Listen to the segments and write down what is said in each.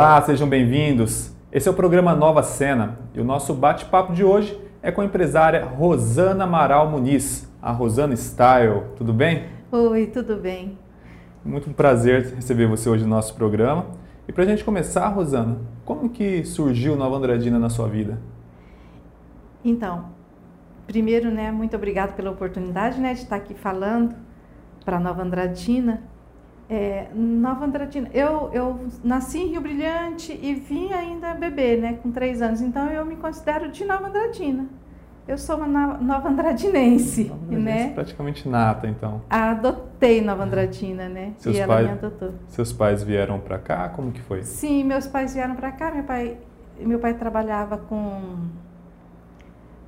Olá, sejam bem-vindos. Esse é o programa Nova Cena e o nosso bate-papo de hoje é com a empresária Rosana Amaral Muniz, a Rosana Style. Tudo bem? Oi, tudo bem. Muito um prazer receber você hoje no nosso programa. E para a gente começar, Rosana, como que surgiu Nova Andradina na sua vida? Então, primeiro, né, muito obrigado pela oportunidade, né, de estar aqui falando para Nova Andradina. É, Nova Andradina, eu, eu nasci em Rio Brilhante e vim ainda bebê, né, com três anos, então eu me considero de Nova Andradina. Eu sou uma nova andradinense, nova andradinense né? praticamente nata, então. Adotei Nova Andradina, né? Seus e ela me adotou. Seus pais vieram para cá? Como que foi? Sim, meus pais vieram para cá. Meu pai, meu pai trabalhava com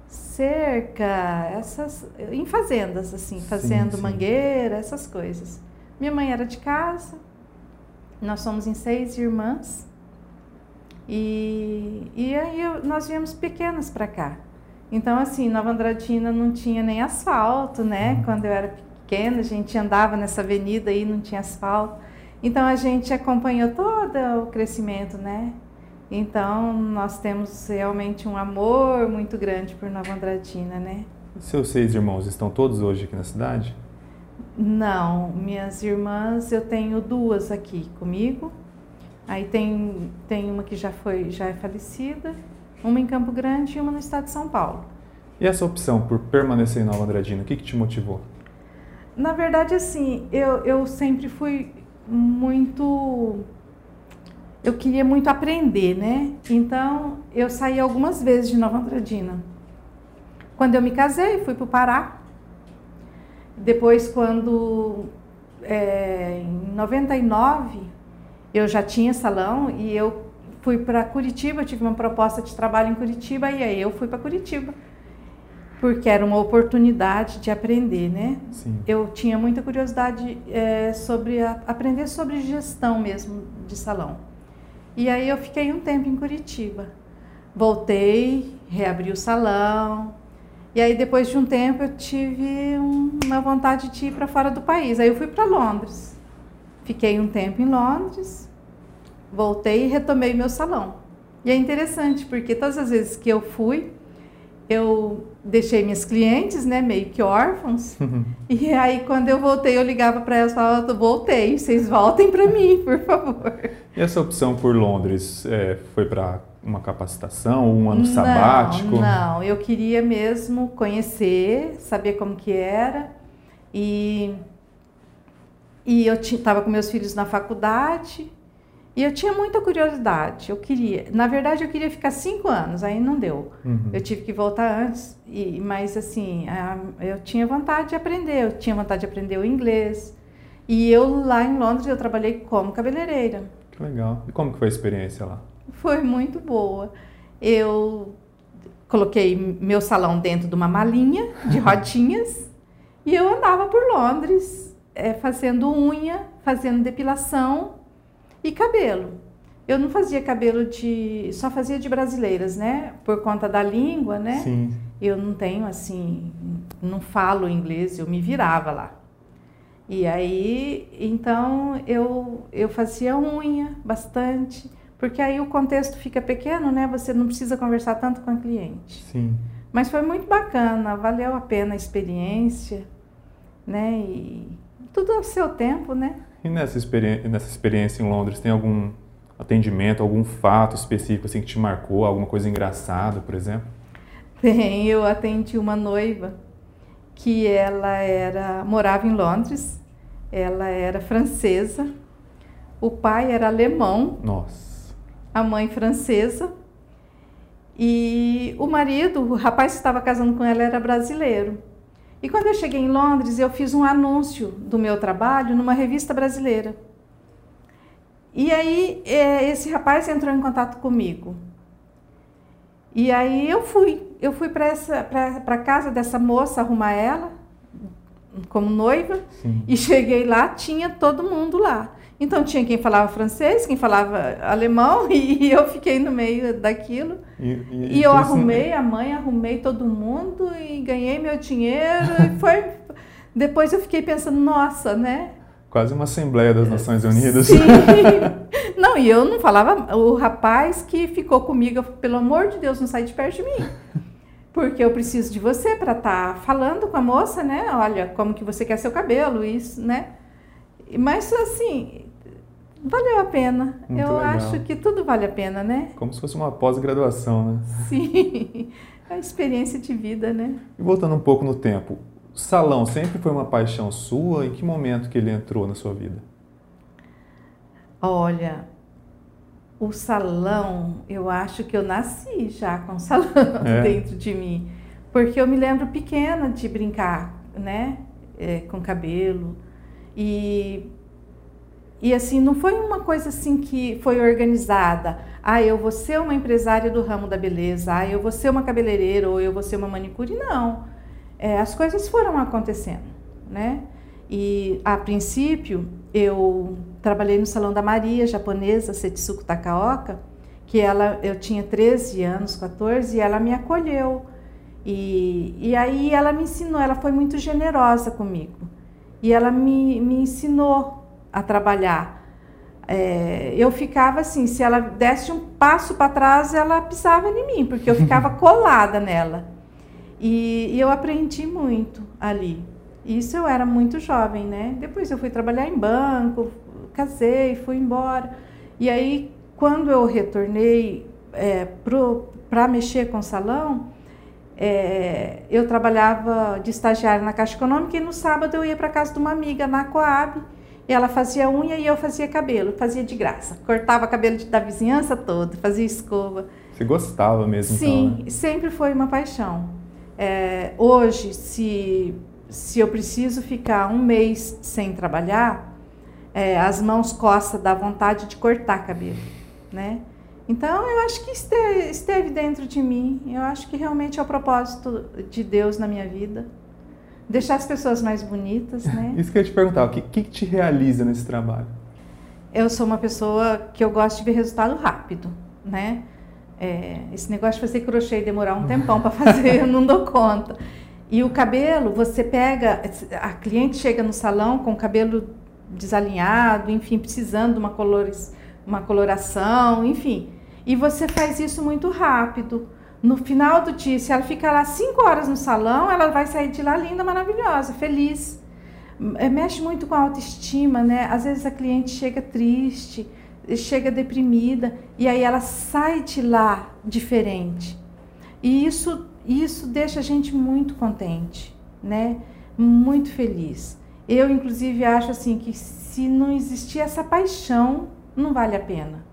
cerca, essas em fazendas assim, fazendo sim, sim. mangueira, essas coisas. Minha mãe era de casa, nós somos em seis irmãs. E, e aí eu, nós viemos pequenas para cá. Então, assim, Nova Andradina não tinha nem asfalto, né? Uhum. Quando eu era pequena, a gente andava nessa avenida aí, não tinha asfalto. Então, a gente acompanhou todo o crescimento, né? Então, nós temos realmente um amor muito grande por Nova Andradina, né? Seus seis irmãos estão todos hoje aqui na cidade? Não, minhas irmãs, eu tenho duas aqui comigo. Aí tem, tem uma que já foi, já é falecida, uma em Campo Grande e uma no estado de São Paulo. E essa opção por permanecer em Nova Andradina, o que, que te motivou? Na verdade, assim, eu, eu sempre fui muito. Eu queria muito aprender, né? Então, eu saí algumas vezes de Nova Andradina. Quando eu me casei, fui para o Pará, depois, quando é, em 99 eu já tinha salão e eu fui para Curitiba, tive uma proposta de trabalho em Curitiba e aí eu fui para Curitiba porque era uma oportunidade de aprender, né? Sim. Eu tinha muita curiosidade é, sobre a, aprender sobre gestão mesmo de salão. E aí eu fiquei um tempo em Curitiba. Voltei, reabri o salão, e aí, depois de um tempo, eu tive uma vontade de ir para fora do país. Aí eu fui para Londres. Fiquei um tempo em Londres, voltei e retomei meu salão. E é interessante, porque todas as vezes que eu fui, eu deixei minhas clientes, né, meio que órfãos. Uhum. E aí, quando eu voltei, eu ligava para elas e falava: voltei, vocês voltem para mim, por favor. E essa opção por Londres é, foi para uma capacitação, um ano não, sabático? Não, eu queria mesmo conhecer, saber como que era e e eu estava com meus filhos na faculdade e eu tinha muita curiosidade. Eu queria, na verdade, eu queria ficar cinco anos, aí não deu. Uhum. Eu tive que voltar antes, e, mas assim, a, eu tinha vontade de aprender. Eu tinha vontade de aprender o inglês. E eu lá em Londres eu trabalhei como cabeleireira. Que legal. E como que foi a experiência lá? Foi muito boa. Eu coloquei meu salão dentro de uma malinha de rodinhas e eu andava por Londres é, fazendo unha, fazendo depilação e cabelo. Eu não fazia cabelo de. só fazia de brasileiras, né? Por conta da língua, né? Sim. Eu não tenho assim. não falo inglês, eu me virava lá. E aí, então, eu, eu fazia unha bastante porque aí o contexto fica pequeno, né? Você não precisa conversar tanto com a cliente. Sim. Mas foi muito bacana, valeu a pena a experiência, né? E tudo ao seu tempo, né? E nessa, experi nessa experiência em Londres, tem algum atendimento, algum fato específico assim que te marcou, alguma coisa engraçada, por exemplo? Tem, eu atendi uma noiva que ela era morava em Londres, ela era francesa, o pai era alemão. Nossa a mãe francesa. E o marido, o rapaz que estava casando com ela, era brasileiro. E quando eu cheguei em Londres, eu fiz um anúncio do meu trabalho numa revista brasileira. E aí é, esse rapaz entrou em contato comigo. E aí eu fui, eu fui para a casa dessa moça arrumar ela como noiva Sim. e cheguei lá, tinha todo mundo lá. Então tinha quem falava francês, quem falava alemão, e eu fiquei no meio daquilo. E, e, e eu arrumei a mãe, arrumei todo mundo e ganhei meu dinheiro. e foi. Depois eu fiquei pensando, nossa, né? Quase uma Assembleia das Nações Unidas. Sim. Não, Não, e eu não falava, o rapaz que ficou comigo, eu, pelo amor de Deus, não sai de perto de mim. Porque eu preciso de você para estar tá falando com a moça, né? Olha, como que você quer seu cabelo, isso, né? Mas assim, valeu a pena. Muito eu legal. acho que tudo vale a pena, né? Como se fosse uma pós-graduação, né? Sim, a experiência de vida, né? E voltando um pouco no tempo, o salão sempre foi uma paixão sua? Em que momento que ele entrou na sua vida? Olha, o salão, eu acho que eu nasci já com o salão é. dentro de mim. Porque eu me lembro pequena de brincar, né? É, com cabelo. E, e assim, não foi uma coisa assim que foi organizada. Ah, eu vou ser uma empresária do ramo da beleza. Ah, eu vou ser uma cabeleireira ou eu vou ser uma manicure. Não. É, as coisas foram acontecendo, né? E a princípio eu trabalhei no Salão da Maria, japonesa, Setsuko Takaoka, que ela, eu tinha 13 anos, 14, e ela me acolheu. E, e aí ela me ensinou, ela foi muito generosa comigo. E ela me, me ensinou a trabalhar. É, eu ficava assim, se ela desse um passo para trás, ela pisava em mim, porque eu ficava colada nela. E, e eu aprendi muito ali. Isso eu era muito jovem, né? Depois eu fui trabalhar em banco, casei, fui embora. E aí, quando eu retornei é, para mexer com salão, é, eu trabalhava de estagiária na Caixa Econômica e no sábado eu ia para casa de uma amiga na Coab. Ela fazia unha e eu fazia cabelo, fazia de graça. Cortava cabelo da vizinhança toda, fazia escova. Você gostava mesmo? Sim, então, né? sempre foi uma paixão. É, hoje, se, se eu preciso ficar um mês sem trabalhar, é, as mãos coçam da vontade de cortar cabelo, né? Então eu acho que esteve, esteve, dentro de mim. Eu acho que realmente é o propósito de Deus na minha vida, deixar as pessoas mais bonitas, né? Isso que eu ia te perguntar, o que, que te realiza nesse trabalho? Eu sou uma pessoa que eu gosto de ver resultado rápido, né? É, esse negócio de fazer crochê e demorar um tempão para fazer, eu não dou conta. E o cabelo, você pega, a cliente chega no salão com o cabelo desalinhado, enfim, precisando de uma, colores, uma coloração, enfim. E você faz isso muito rápido. No final do dia, se ela ficar lá cinco horas no salão, ela vai sair de lá linda, maravilhosa, feliz. É, mexe muito com a autoestima, né? Às vezes a cliente chega triste, chega deprimida e aí ela sai de lá diferente. E isso, isso deixa a gente muito contente, né? Muito feliz. Eu, inclusive, acho assim que se não existir essa paixão, não vale a pena.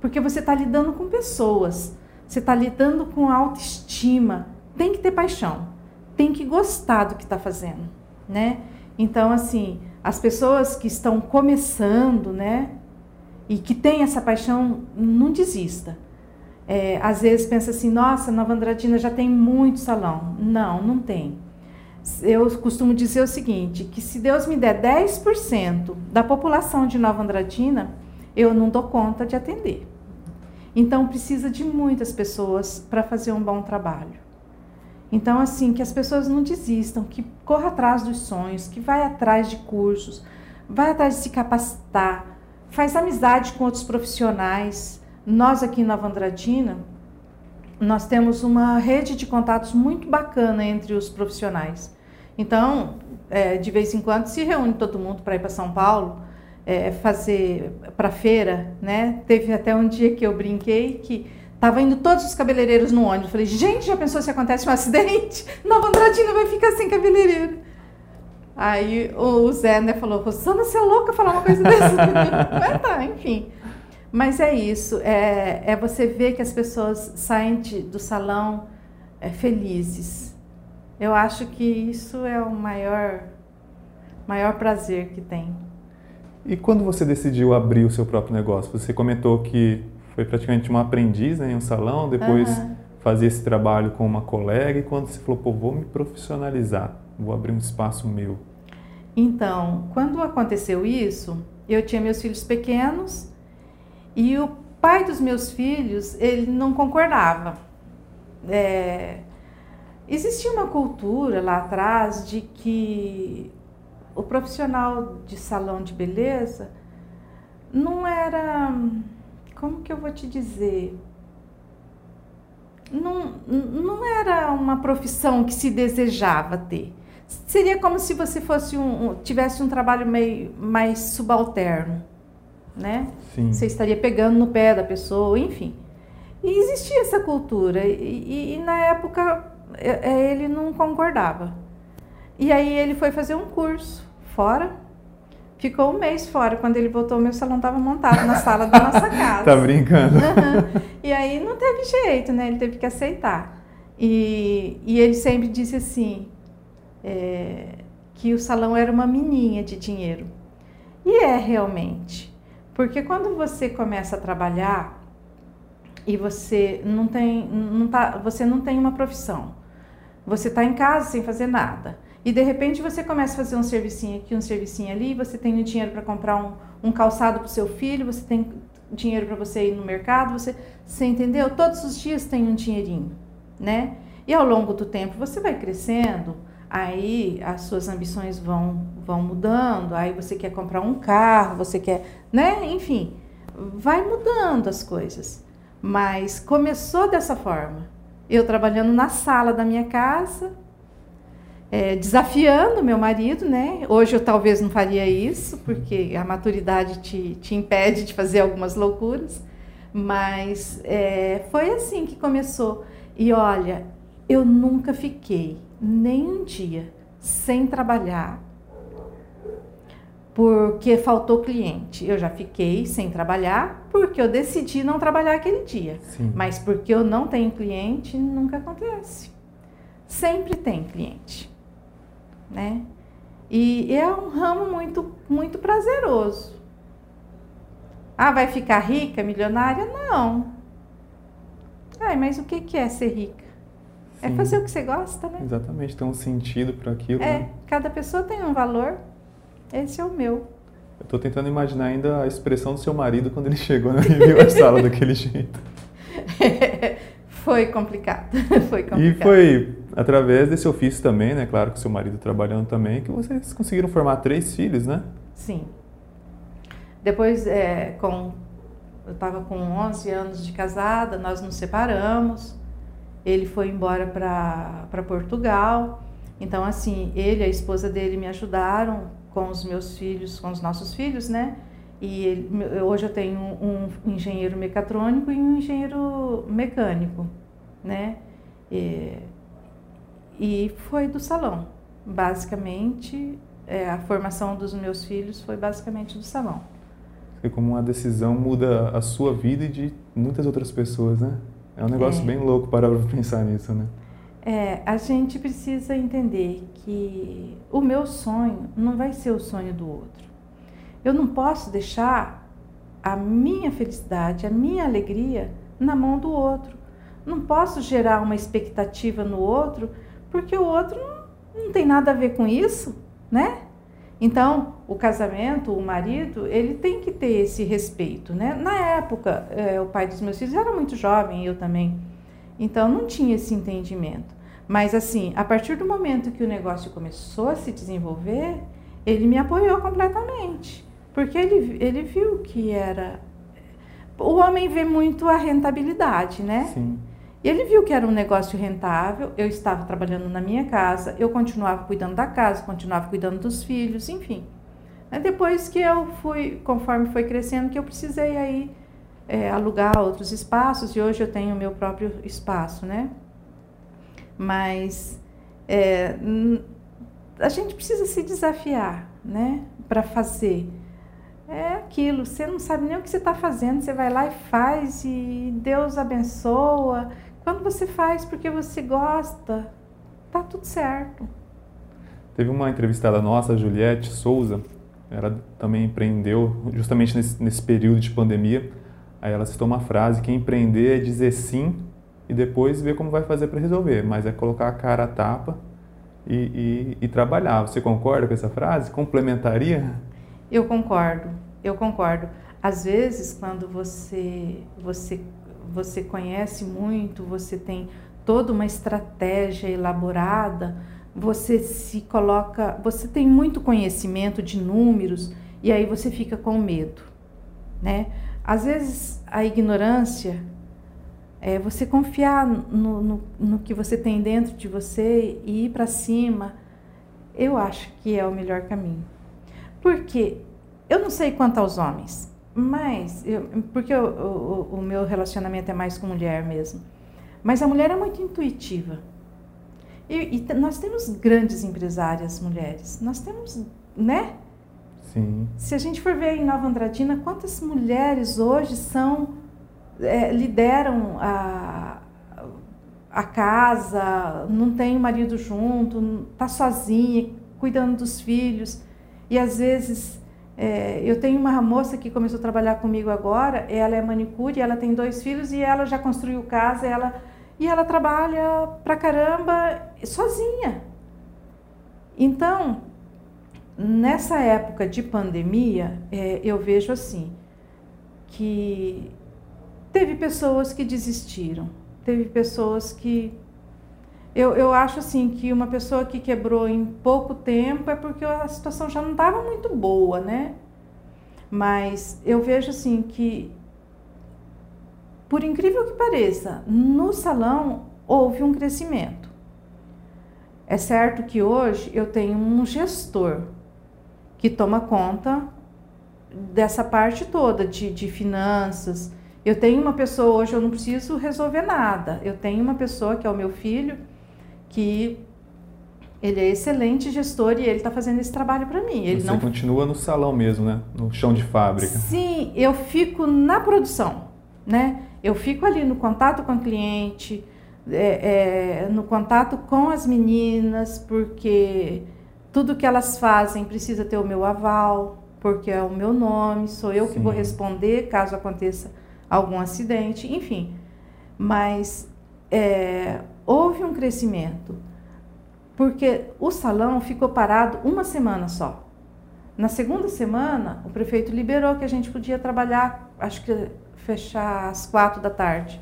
Porque você está lidando com pessoas, você está lidando com autoestima. Tem que ter paixão, tem que gostar do que está fazendo, né? Então, assim, as pessoas que estão começando, né? E que têm essa paixão, não desista. É, às vezes pensa assim, nossa, Nova Andradina já tem muito salão. Não, não tem eu costumo dizer o seguinte, que se Deus me der 10% da população de Nova Andradina, eu não dou conta de atender. Então precisa de muitas pessoas para fazer um bom trabalho. Então assim, que as pessoas não desistam, que corra atrás dos sonhos, que vai atrás de cursos, vai atrás de se capacitar, faz amizade com outros profissionais. Nós aqui em Nova Andradina, nós temos uma rede de contatos muito bacana entre os profissionais. Então, é, de vez em quando se reúne todo mundo para ir para São Paulo, é, fazer para feira, né? Teve até um dia que eu brinquei que tava indo todos os cabeleireiros no ônibus. Falei, gente, já pensou se acontece um acidente? Nova Andradina vai ficar sem cabeleireiro. Aí o Zé né, falou, Rosana, você é louca falar uma coisa dessa? Mas tá, enfim. Mas é isso, é, é você ver que as pessoas saem de, do salão é, felizes. Eu acho que isso é o maior, maior prazer que tem. E quando você decidiu abrir o seu próprio negócio? Você comentou que foi praticamente uma aprendiz né, em um salão, depois uhum. fazia esse trabalho com uma colega, e quando você falou, pô, vou me profissionalizar, vou abrir um espaço meu. Então, quando aconteceu isso, eu tinha meus filhos pequenos e o pai dos meus filhos, ele não concordava. É, existia uma cultura lá atrás de que o profissional de salão de beleza não era como que eu vou te dizer? Não, não era uma profissão que se desejava ter. Seria como se você fosse um, tivesse um trabalho meio mais subalterno, né? Sim. Você estaria pegando no pé da pessoa, enfim. E existia essa cultura e, e, e na época é, é, ele não concordava. E aí ele foi fazer um curso fora Ficou um mês fora. Quando ele voltou, meu salão estava montado na sala da nossa casa. tá brincando? Uhum. E aí não teve jeito, né? Ele teve que aceitar. E, e ele sempre disse assim, é, que o salão era uma mininha de dinheiro. E é realmente. Porque quando você começa a trabalhar e você não tem, não tá, você não tem uma profissão, você está em casa sem fazer nada e de repente você começa a fazer um servicinho aqui, um servicinho ali, você tem dinheiro para comprar um, um calçado para o seu filho, você tem dinheiro para você ir no mercado, você, você entendeu? Todos os dias tem um dinheirinho, né? E ao longo do tempo você vai crescendo, aí as suas ambições vão, vão mudando, aí você quer comprar um carro, você quer, né? Enfim, vai mudando as coisas. Mas começou dessa forma. Eu trabalhando na sala da minha casa, é, desafiando meu marido, né? Hoje eu talvez não faria isso, porque a maturidade te, te impede de fazer algumas loucuras, mas é, foi assim que começou. E olha, eu nunca fiquei nem um dia sem trabalhar porque faltou cliente. Eu já fiquei sem trabalhar porque eu decidi não trabalhar aquele dia. Sim. Mas porque eu não tenho cliente, nunca acontece. Sempre tem cliente né? E é um ramo muito, muito prazeroso. Ah, vai ficar rica, milionária? Não. Ai, mas o que é ser rica? É Sim. É fazer o que você gosta, né? Exatamente, tem um sentido para aquilo. É, né? cada pessoa tem um valor. Esse é o meu. Eu estou tentando imaginar ainda a expressão do seu marido quando ele chegou e viu a sala daquele jeito. foi complicado, foi complicado. E foi através desse ofício também, né? Claro que seu marido trabalhando também, que vocês conseguiram formar três filhos, né? Sim. Depois, é, com, eu estava com 11 anos de casada, nós nos separamos. Ele foi embora para Portugal. Então, assim, ele e a esposa dele me ajudaram com os meus filhos, com os nossos filhos, né? E ele, hoje eu tenho um engenheiro mecatrônico e um engenheiro mecânico, né? E, e foi do salão. Basicamente, é, a formação dos meus filhos foi basicamente do salão. E como uma decisão muda a sua vida e de muitas outras pessoas, né? É um negócio é. bem louco para pensar nisso, né? É, a gente precisa entender que o meu sonho não vai ser o sonho do outro. Eu não posso deixar a minha felicidade, a minha alegria na mão do outro. Não posso gerar uma expectativa no outro porque o outro não, não tem nada a ver com isso, né? Então, o casamento, o marido, ele tem que ter esse respeito, né? Na época, é, o pai dos meus filhos era muito jovem, eu também. Então, não tinha esse entendimento. Mas, assim, a partir do momento que o negócio começou a se desenvolver, ele me apoiou completamente. Porque ele, ele viu que era. O homem vê muito a rentabilidade, né? Sim. Ele viu que era um negócio rentável, eu estava trabalhando na minha casa, eu continuava cuidando da casa, continuava cuidando dos filhos, enfim. Depois que eu fui, conforme foi crescendo, que eu precisei aí é, alugar outros espaços e hoje eu tenho o meu próprio espaço, né? Mas é, a gente precisa se desafiar, né? Para fazer. É aquilo, você não sabe nem o que você está fazendo, você vai lá e faz e Deus abençoa quando você faz porque você gosta, tá tudo certo. Teve uma entrevistada nossa, Juliette Souza, ela também empreendeu justamente nesse, nesse período de pandemia. Aí ela citou uma frase que empreender é dizer sim e depois ver como vai fazer para resolver, mas é colocar a cara a tapa e, e, e, trabalhar. Você concorda com essa frase? Complementaria? Eu concordo, eu concordo. Às vezes, quando você, você você conhece muito, você tem toda uma estratégia elaborada, você se coloca, você tem muito conhecimento de números e aí você fica com medo, né? Às vezes a ignorância é você confiar no, no, no que você tem dentro de você e ir para cima, eu acho que é o melhor caminho. Porque eu não sei quanto aos homens, mas eu, porque o, o, o meu relacionamento é mais com mulher mesmo. Mas a mulher é muito intuitiva. E, e, nós temos grandes empresárias mulheres. Nós temos, né? Sim. Se a gente for ver em Nova Andradina, quantas mulheres hoje são é, lideram a, a casa, não tem o marido junto, está sozinha, cuidando dos filhos. E às vezes, é, eu tenho uma moça que começou a trabalhar comigo agora, ela é manicure, ela tem dois filhos e ela já construiu casa, ela, e ela trabalha pra caramba sozinha. Então, nessa época de pandemia, é, eu vejo assim, que Teve pessoas que desistiram, teve pessoas que. Eu, eu acho assim que uma pessoa que quebrou em pouco tempo é porque a situação já não estava muito boa, né? Mas eu vejo assim que, por incrível que pareça, no salão houve um crescimento. É certo que hoje eu tenho um gestor que toma conta dessa parte toda de, de finanças, eu tenho uma pessoa hoje, eu não preciso resolver nada. Eu tenho uma pessoa que é o meu filho, que ele é excelente gestor e ele está fazendo esse trabalho para mim. Ele Você não continua no salão mesmo, né? No chão de fábrica. Sim, eu fico na produção, né? Eu fico ali no contato com o cliente, é, é, no contato com as meninas, porque tudo que elas fazem precisa ter o meu aval, porque é o meu nome, sou eu Sim. que vou responder caso aconteça algum acidente, enfim. Mas é, houve um crescimento, porque o salão ficou parado uma semana só. Na segunda semana, o prefeito liberou que a gente podia trabalhar, acho que fechar às quatro da tarde.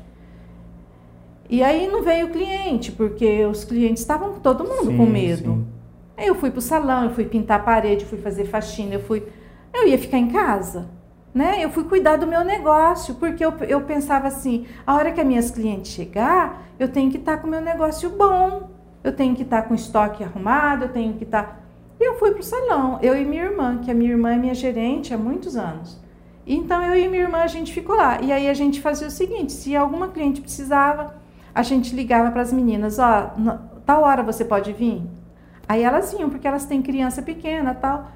E aí não veio o cliente, porque os clientes estavam todo mundo sim, com medo. Sim. Aí eu fui para o salão, eu fui pintar a parede, fui fazer faxina, eu fui. Eu ia ficar em casa né? Eu fui cuidar do meu negócio, porque eu, eu pensava assim, a hora que as minhas clientes chegar, eu tenho que estar com o meu negócio bom, eu tenho que estar com estoque arrumado, eu tenho que estar... E eu fui para o salão, eu e minha irmã, que a minha irmã é minha gerente há muitos anos. Então, eu e minha irmã, a gente ficou lá. E aí, a gente fazia o seguinte, se alguma cliente precisava, a gente ligava para as meninas, ó, tal hora você pode vir? Aí elas vinham, porque elas têm criança pequena tal.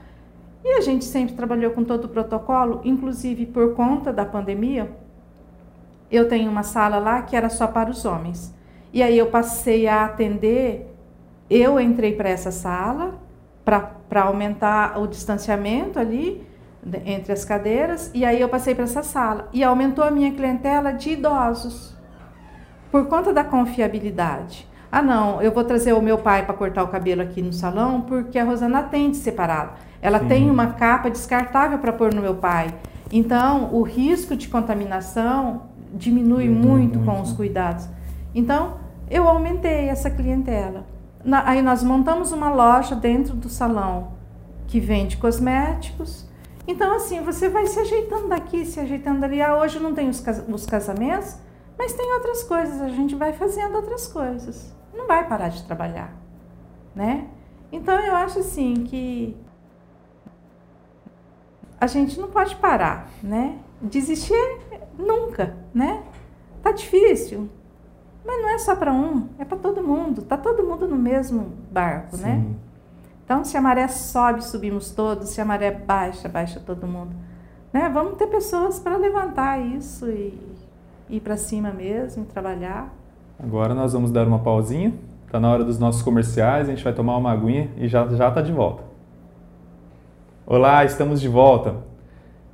E a gente sempre trabalhou com todo o protocolo, inclusive por conta da pandemia. Eu tenho uma sala lá que era só para os homens. E aí eu passei a atender, eu entrei para essa sala para aumentar o distanciamento ali entre as cadeiras, e aí eu passei para essa sala. E aumentou a minha clientela de idosos, por conta da confiabilidade. Ah, não, eu vou trazer o meu pai para cortar o cabelo aqui no salão, porque a Rosana atende separado. Ela Sim. tem uma capa descartável para pôr no meu pai. Então, o risco de contaminação diminui muito, muito, com os cuidados. Então, eu aumentei essa clientela. Na, aí nós montamos uma loja dentro do salão que vende cosméticos. Então, assim, você vai se ajeitando daqui, se ajeitando ali. Ah, hoje não tem os, os casamentos, mas tem outras coisas. A gente vai fazendo outras coisas. Não vai parar de trabalhar, né? Então, eu acho assim que a gente não pode parar, né? Desistir nunca, né? Tá difícil, mas não é só para um, é para todo mundo. Tá todo mundo no mesmo barco, né? Sim. né? Então, se a maré sobe, subimos todos. Se a maré baixa, baixa todo mundo. Né? Vamos ter pessoas para levantar isso e ir para cima mesmo, trabalhar. Agora nós vamos dar uma pausinha. Tá na hora dos nossos comerciais. A gente vai tomar uma aguinha e já já tá de volta. Olá, estamos de volta.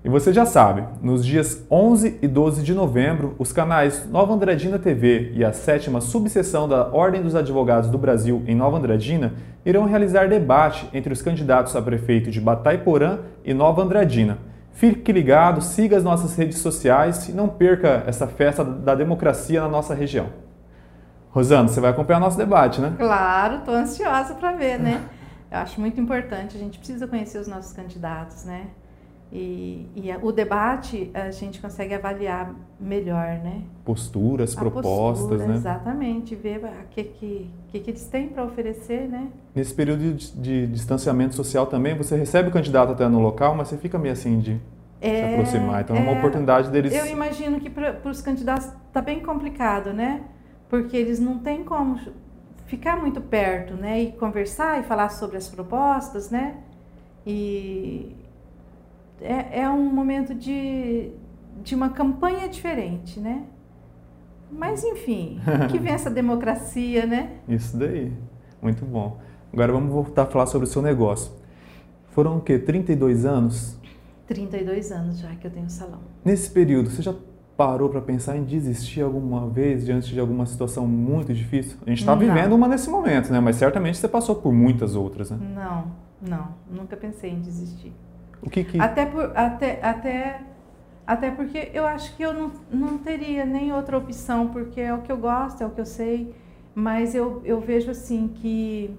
E você já sabe, nos dias 11 e 12 de novembro, os canais Nova Andradina TV e a sétima subseção da Ordem dos Advogados do Brasil em Nova Andradina irão realizar debate entre os candidatos a prefeito de Bataiporã e Nova Andradina. Fique ligado, siga as nossas redes sociais e não perca essa festa da democracia na nossa região. Rosana, você vai acompanhar nosso debate, né? Claro, estou ansiosa para ver, né? Eu acho muito importante, a gente precisa conhecer os nossos candidatos, né? E, e o debate a gente consegue avaliar melhor, né? Posturas, a propostas, postura, né? Exatamente, ver o que, que, que, que eles têm para oferecer, né? Nesse período de, de, distanciamento social também, você recebe o candidato até no local, mas você fica meio assim de é, se aproximar. Então é, é uma oportunidade deles. Eu imagino que para os candidatos está bem complicado, né? Porque eles não têm como ficar muito perto, né? E conversar e falar sobre as propostas, né? E é, é um momento de, de uma campanha diferente, né? Mas enfim, que vem essa democracia, né? Isso daí, muito bom. Agora vamos voltar a falar sobre o seu negócio. Foram o quê? 32 anos? 32 anos já que eu tenho salão. Nesse período, você já parou para pensar em desistir alguma vez diante de alguma situação muito difícil? A gente está vivendo uma nesse momento, né? Mas certamente você passou por muitas outras, né? Não, não, nunca pensei em desistir. O que que... Até, por, até, até, até porque eu acho que eu não, não teria nem outra opção, porque é o que eu gosto, é o que eu sei, mas eu, eu vejo assim que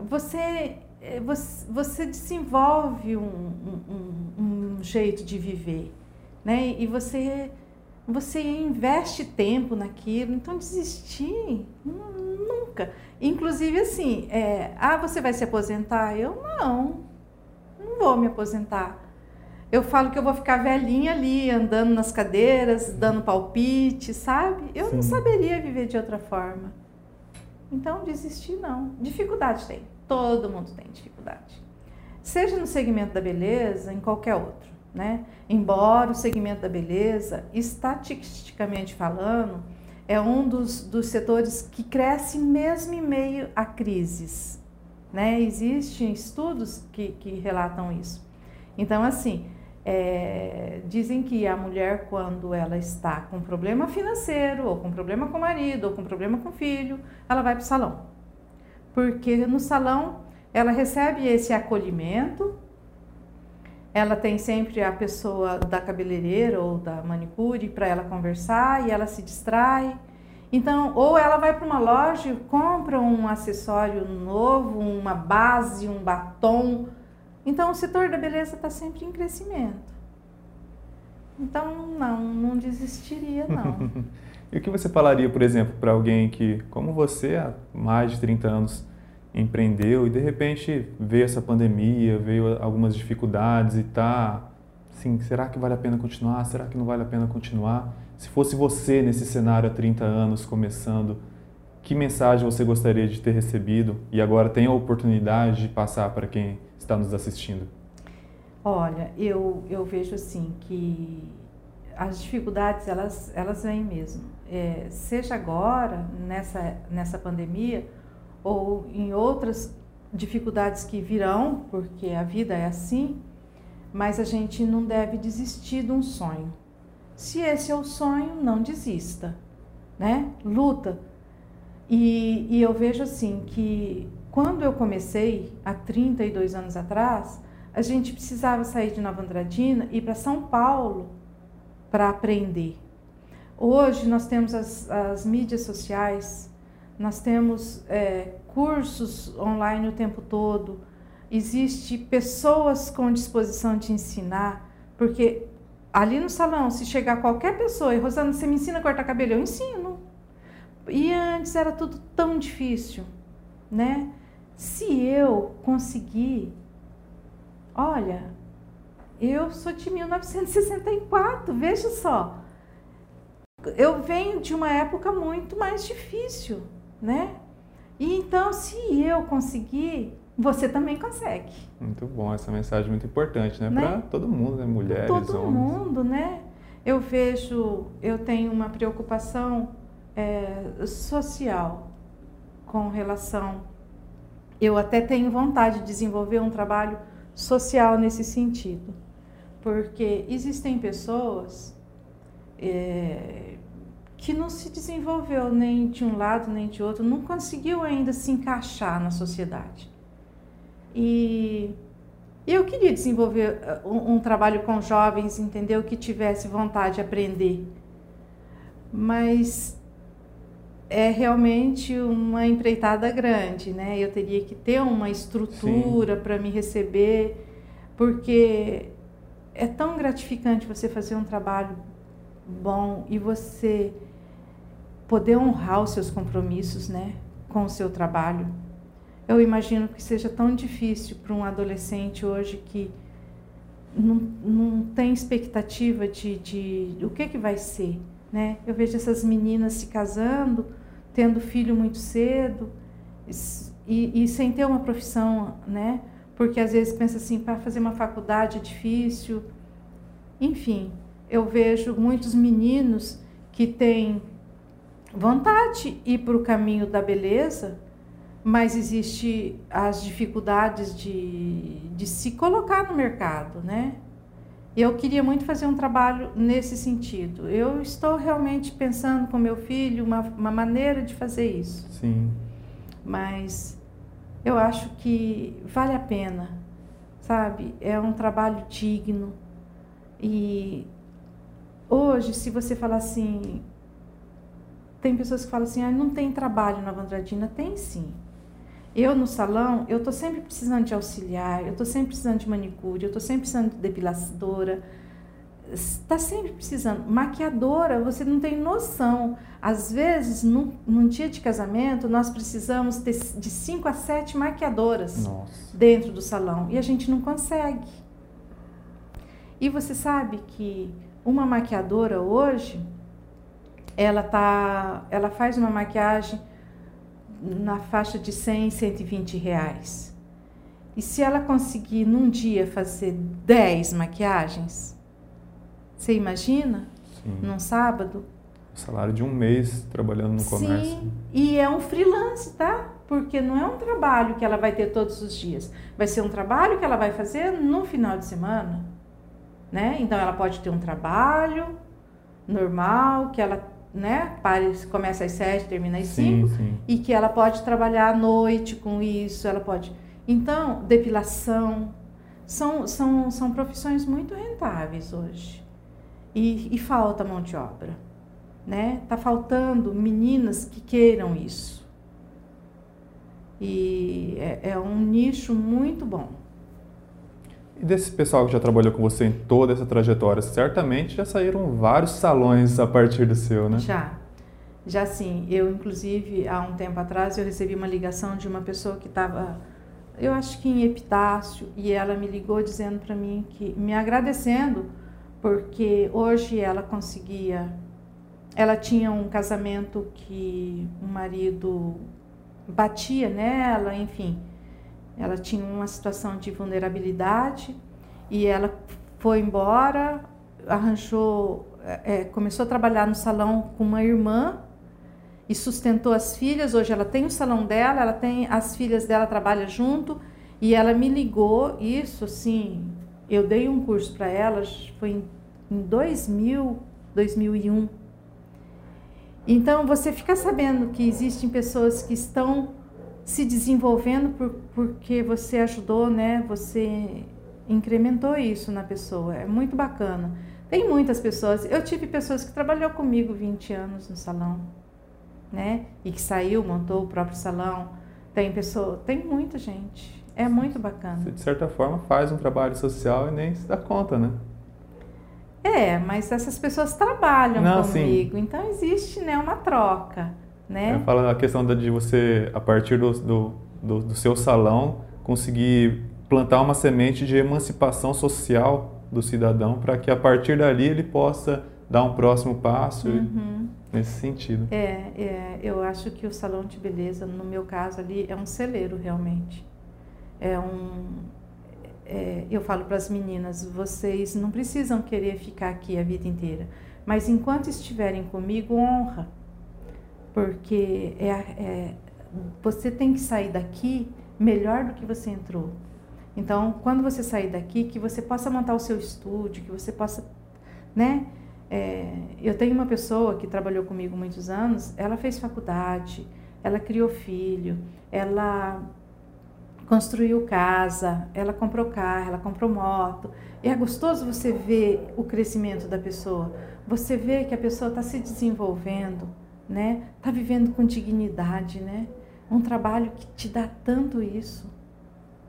você, eh, você, você desenvolve um, um, um jeito de viver, né? E você você investe tempo naquilo, então desistir nunca. Inclusive assim, é, ah, você vai se aposentar? Eu não não vou me aposentar. Eu falo que eu vou ficar velhinha ali, andando nas cadeiras, dando palpite, sabe? Eu Sim. não saberia viver de outra forma. Então, desistir não. Dificuldade tem. Todo mundo tem dificuldade. Seja no segmento da beleza, em qualquer outro, né? Embora o segmento da beleza, estatisticamente falando, é um dos, dos setores que cresce mesmo em meio a crises. Né? Existem estudos que, que relatam isso. Então, assim, é, dizem que a mulher, quando ela está com problema financeiro, ou com problema com o marido, ou com problema com o filho, ela vai para o salão. Porque no salão ela recebe esse acolhimento, ela tem sempre a pessoa da cabeleireira ou da manicure para ela conversar e ela se distrai. Então, ou ela vai para uma loja compra um acessório novo, uma base, um batom. Então, o setor da beleza está sempre em crescimento. Então, não, não desistiria, não. e o que você falaria, por exemplo, para alguém que, como você, há mais de 30 anos, empreendeu e de repente veio essa pandemia, veio algumas dificuldades e tá, assim, será que vale a pena continuar? Será que não vale a pena continuar? Se fosse você nesse cenário há 30 anos começando, que mensagem você gostaria de ter recebido e agora tem a oportunidade de passar para quem está nos assistindo? Olha, eu, eu vejo assim que as dificuldades elas, elas vêm mesmo. É, seja agora, nessa, nessa pandemia, ou em outras dificuldades que virão, porque a vida é assim, mas a gente não deve desistir de um sonho. Se esse é o sonho, não desista, né? Luta. E, e eu vejo assim que quando eu comecei, há 32 anos atrás, a gente precisava sair de Nova Andradina e ir para São Paulo para aprender. Hoje nós temos as, as mídias sociais, nós temos é, cursos online o tempo todo, existe pessoas com disposição de ensinar, porque ali no salão, se chegar qualquer pessoa e Rosana, você me ensina a cortar cabelo? Eu ensino. E antes era tudo tão difícil, né? Se eu conseguir, olha, eu sou de 1964, veja só. Eu venho de uma época muito mais difícil, né? E então, se eu conseguir, você também consegue. Muito bom, essa mensagem é muito importante, né? né? Para todo mundo, né? Mulheres, todo homens. Todo mundo, né? Eu vejo, eu tenho uma preocupação é, social com relação. Eu até tenho vontade de desenvolver um trabalho social nesse sentido, porque existem pessoas é, que não se desenvolveu nem de um lado nem de outro, não conseguiu ainda se encaixar na sociedade. E eu queria desenvolver uh, um, um, trabalho com jovens, entendeu? Que tivesse vontade de aprender. Mas é realmente uma empreitada grande, né? Eu teria que ter uma estrutura para me receber. porque é tão gratificante você fazer um trabalho bom e você poder honrar os seus compromissos, né, com o seu trabalho. Eu imagino que seja tão difícil para um adolescente hoje que não, não tem expectativa de, de o que que vai ser, né? Eu vejo essas meninas se casando, tendo filho muito cedo e, e sem ter uma profissão, né? Porque às vezes pensa assim, para fazer uma faculdade é difícil. Enfim, eu vejo muitos meninos que têm vontade de ir para o caminho da beleza, mas existe as dificuldades de, de se colocar no mercado, né? Eu queria muito fazer um trabalho nesse sentido. Eu estou realmente pensando com meu filho uma, uma maneira de fazer isso. Sim. Mas eu acho que vale a pena, sabe? É um trabalho digno. E hoje, se você falar assim, tem pessoas que falam assim, ah, não tem trabalho na Vandradina. Tem sim. Eu no salão, eu tô sempre precisando de auxiliar, eu tô sempre precisando de manicure, eu tô sempre precisando de depiladora, está sempre precisando. Maquiadora, você não tem noção. Às vezes, num, num dia de casamento, nós precisamos ter de 5 a 7 maquiadoras Nossa. dentro do salão e a gente não consegue. E você sabe que uma maquiadora hoje, ela tá, ela faz uma maquiagem na faixa de 100, 120 reais. E se ela conseguir num dia fazer 10 maquiagens, você imagina? Sim. Num sábado? O salário de um mês trabalhando no comércio. Sim, e é um freelance, tá? Porque não é um trabalho que ela vai ter todos os dias. Vai ser um trabalho que ela vai fazer no final de semana. Né? Então ela pode ter um trabalho normal, que ela né? começa às sete, termina às Sim, cinco, sim. e que ela pode trabalhar à noite com isso, ela pode. Então, depilação são, são, são profissões muito rentáveis hoje. E, e falta mão de obra, né? Tá faltando meninas que queiram isso. E é, é um nicho muito bom. E desse pessoal que já trabalhou com você em toda essa trajetória, certamente já saíram vários salões a partir do seu, né? Já. Já sim. Eu, inclusive, há um tempo atrás, eu recebi uma ligação de uma pessoa que estava, eu acho que em epitácio, e ela me ligou dizendo para mim que, me agradecendo, porque hoje ela conseguia, ela tinha um casamento que o marido batia nela, enfim, ela tinha uma situação de vulnerabilidade e ela foi embora, arranjou, é, começou a trabalhar no salão com uma irmã e sustentou as filhas. Hoje ela tem o salão dela, ela tem as filhas dela trabalham junto e ela me ligou. Isso, assim, eu dei um curso para ela, foi em, em 2000, 2001. Então você fica sabendo que existem pessoas que estão se desenvolvendo por, porque você ajudou, né? Você incrementou isso na pessoa. É muito bacana. Tem muitas pessoas. Eu tive pessoas que trabalhou comigo 20 anos no salão, né? E que saiu, montou o próprio salão. Tem pessoa, tem muita gente. É muito bacana. Você, de certa forma, faz um trabalho social e nem se dá conta, né? É, mas essas pessoas trabalham Não, comigo, sim. então existe né, uma troca né? Eu falo a questão de você, a partir do, do, do, do seu salão, conseguir plantar uma semente de emancipação social do cidadão para que a partir dali ele possa dar um próximo passo Uhum. nesse sentido. É, é, eu acho que o salão de beleza, no meu caso ali, é um celeiro realmente. É um, é, eu falo para as meninas, vocês não precisam querer ficar aqui a vida inteira, mas enquanto estiverem comigo, honra, porque é, é, você tem que sair daqui melhor do que você entrou. Então, quando você sair daqui, que você possa montar o seu estúdio, que você possa, né? É, eu tenho uma pessoa que trabalhou comigo muitos anos, ela fez faculdade, ela criou filho, ela construiu casa, ela comprou carro, ela comprou moto. E é gostoso você ver o crescimento da pessoa. Você vê que a pessoa está se desenvolvendo, né? Está vivendo com dignidade, né? Um trabalho que te dá tanto isso,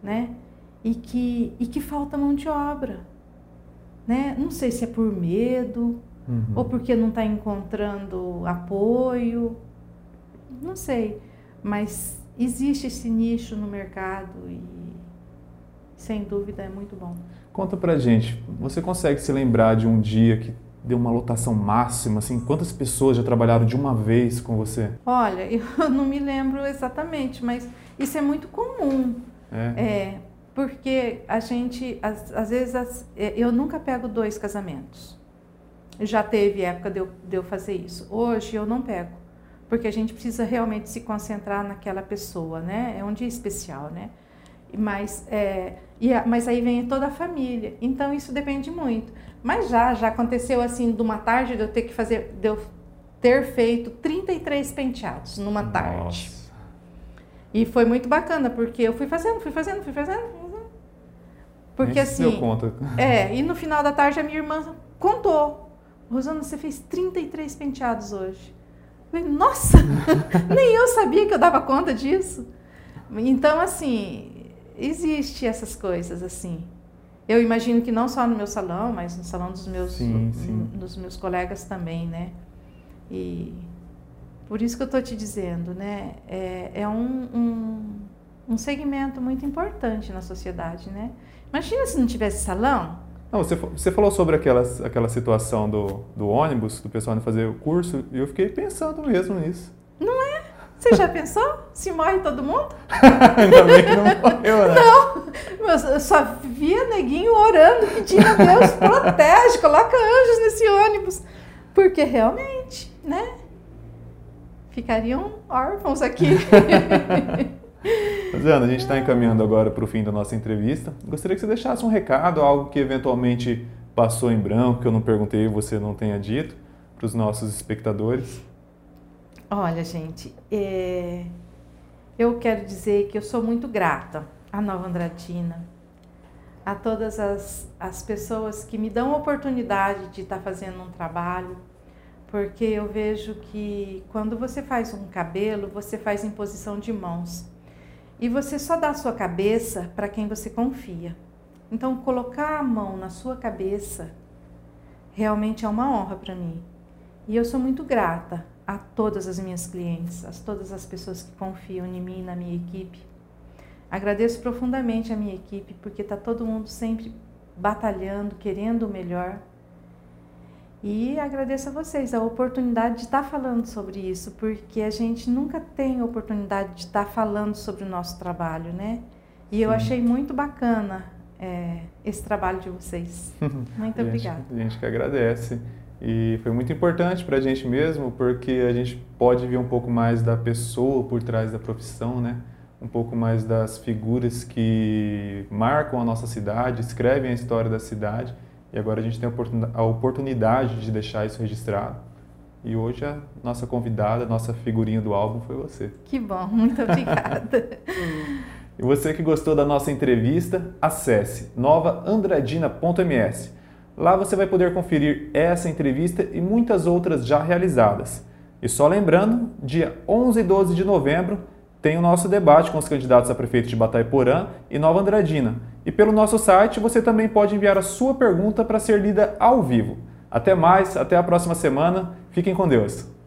né? e que, e que falta mão de obra. Né? Não sei se é por medo uhum. ou porque não está encontrando apoio, não sei, mas existe esse nicho no mercado e sem dúvida é muito bom. Conta pra gente, você consegue se lembrar de um dia que deu uma lotação máxima, assim, quantas pessoas já trabalharam de uma vez com você? Olha, eu não me lembro exatamente, mas isso é muito comum. É. é porque a gente, às, às vezes, as, é, eu nunca pego dois casamentos. Já teve época de eu, de eu fazer isso. Hoje eu não pego, porque a gente precisa realmente se concentrar naquela pessoa, né? É um dia especial, né? Mas, é, e, mas aí vem toda a família. Então isso depende muito. Mas já, já aconteceu assim, de uma tarde de eu ter que fazer, de eu ter feito 33 penteados numa Nossa. tarde. E foi muito bacana, porque eu fui fazendo, fui fazendo, fui fazendo. Porque Nem assim. Deu conta. É, e no final da tarde a minha irmã contou. Rosana, você fez 33 penteados hoje. Eu falei, nossa, nem eu sabia que eu dava conta disso. Então, assim, existe essas coisas assim. Eu imagino que não só no meu salão, mas no salão dos meus, sim, sim. dos meus colegas também, né? E por isso que eu estou te dizendo, né? É, é um, um, um, segmento muito importante na sociedade, né? Imagina se não tivesse salão. Não, você, você falou sobre aquela, aquela situação do, do ônibus, do pessoal indo fazer o curso, e eu fiquei pensando mesmo nisso. Não é? Você já pensou? Se morre todo mundo? Ainda bem que não morreu, né? Não, eu só via neguinho orando, pedindo a Deus, protege, coloca anjos nesse ônibus. Porque realmente, né? Ficariam órfãos aqui. Ana, a gente está encaminhando agora para o fim da nossa entrevista. Gostaria que você deixasse um recado, algo que eventualmente passou em branco, que eu não perguntei e você não tenha dito, para os nossos espectadores. Olha, gente, é... eu quero dizer que eu sou muito grata à Nova Andradina, a todas as, as pessoas que me dão a oportunidade de estar fazendo um trabalho, porque eu vejo que quando você faz um cabelo, você faz em posição de mãos. E você só dá a sua cabeça para quem você confia. Então, colocar a mão na sua cabeça realmente é uma honra para mim. E eu sou muito grata a todas as minhas clientes, a todas as pessoas que confiam em mim e na minha equipe. Agradeço profundamente a minha equipe porque está todo mundo sempre batalhando, querendo o melhor. E agradeço a vocês a oportunidade de estar tá falando sobre isso, porque a gente nunca tem oportunidade de estar tá falando sobre o nosso trabalho, né? E Sim. eu achei muito bacana é, esse trabalho de vocês. Muito obrigada. A gente que agradece. E foi muito importante para a gente mesmo, porque a gente pode ver um pouco mais da pessoa por trás da profissão, né? um pouco mais das figuras que marcam a nossa cidade, escrevem a história da cidade. E agora a gente tem a oportunidade de deixar isso registrado. E hoje a nossa convidada, a nossa figurinha do álbum foi você. Que bom, muito obrigada. e você que gostou da nossa entrevista, acesse novaandradina.ms Lá você vai poder conferir essa entrevista e muitas outras já realizadas. E só lembrando, dia 11 e 12 de novembro tem o nosso debate com os candidatos a prefeito de Bataiporã e Nova Andradina. E pelo nosso site você também pode enviar a sua pergunta para ser lida ao vivo. Até mais, até a próxima semana. Fiquem com Deus.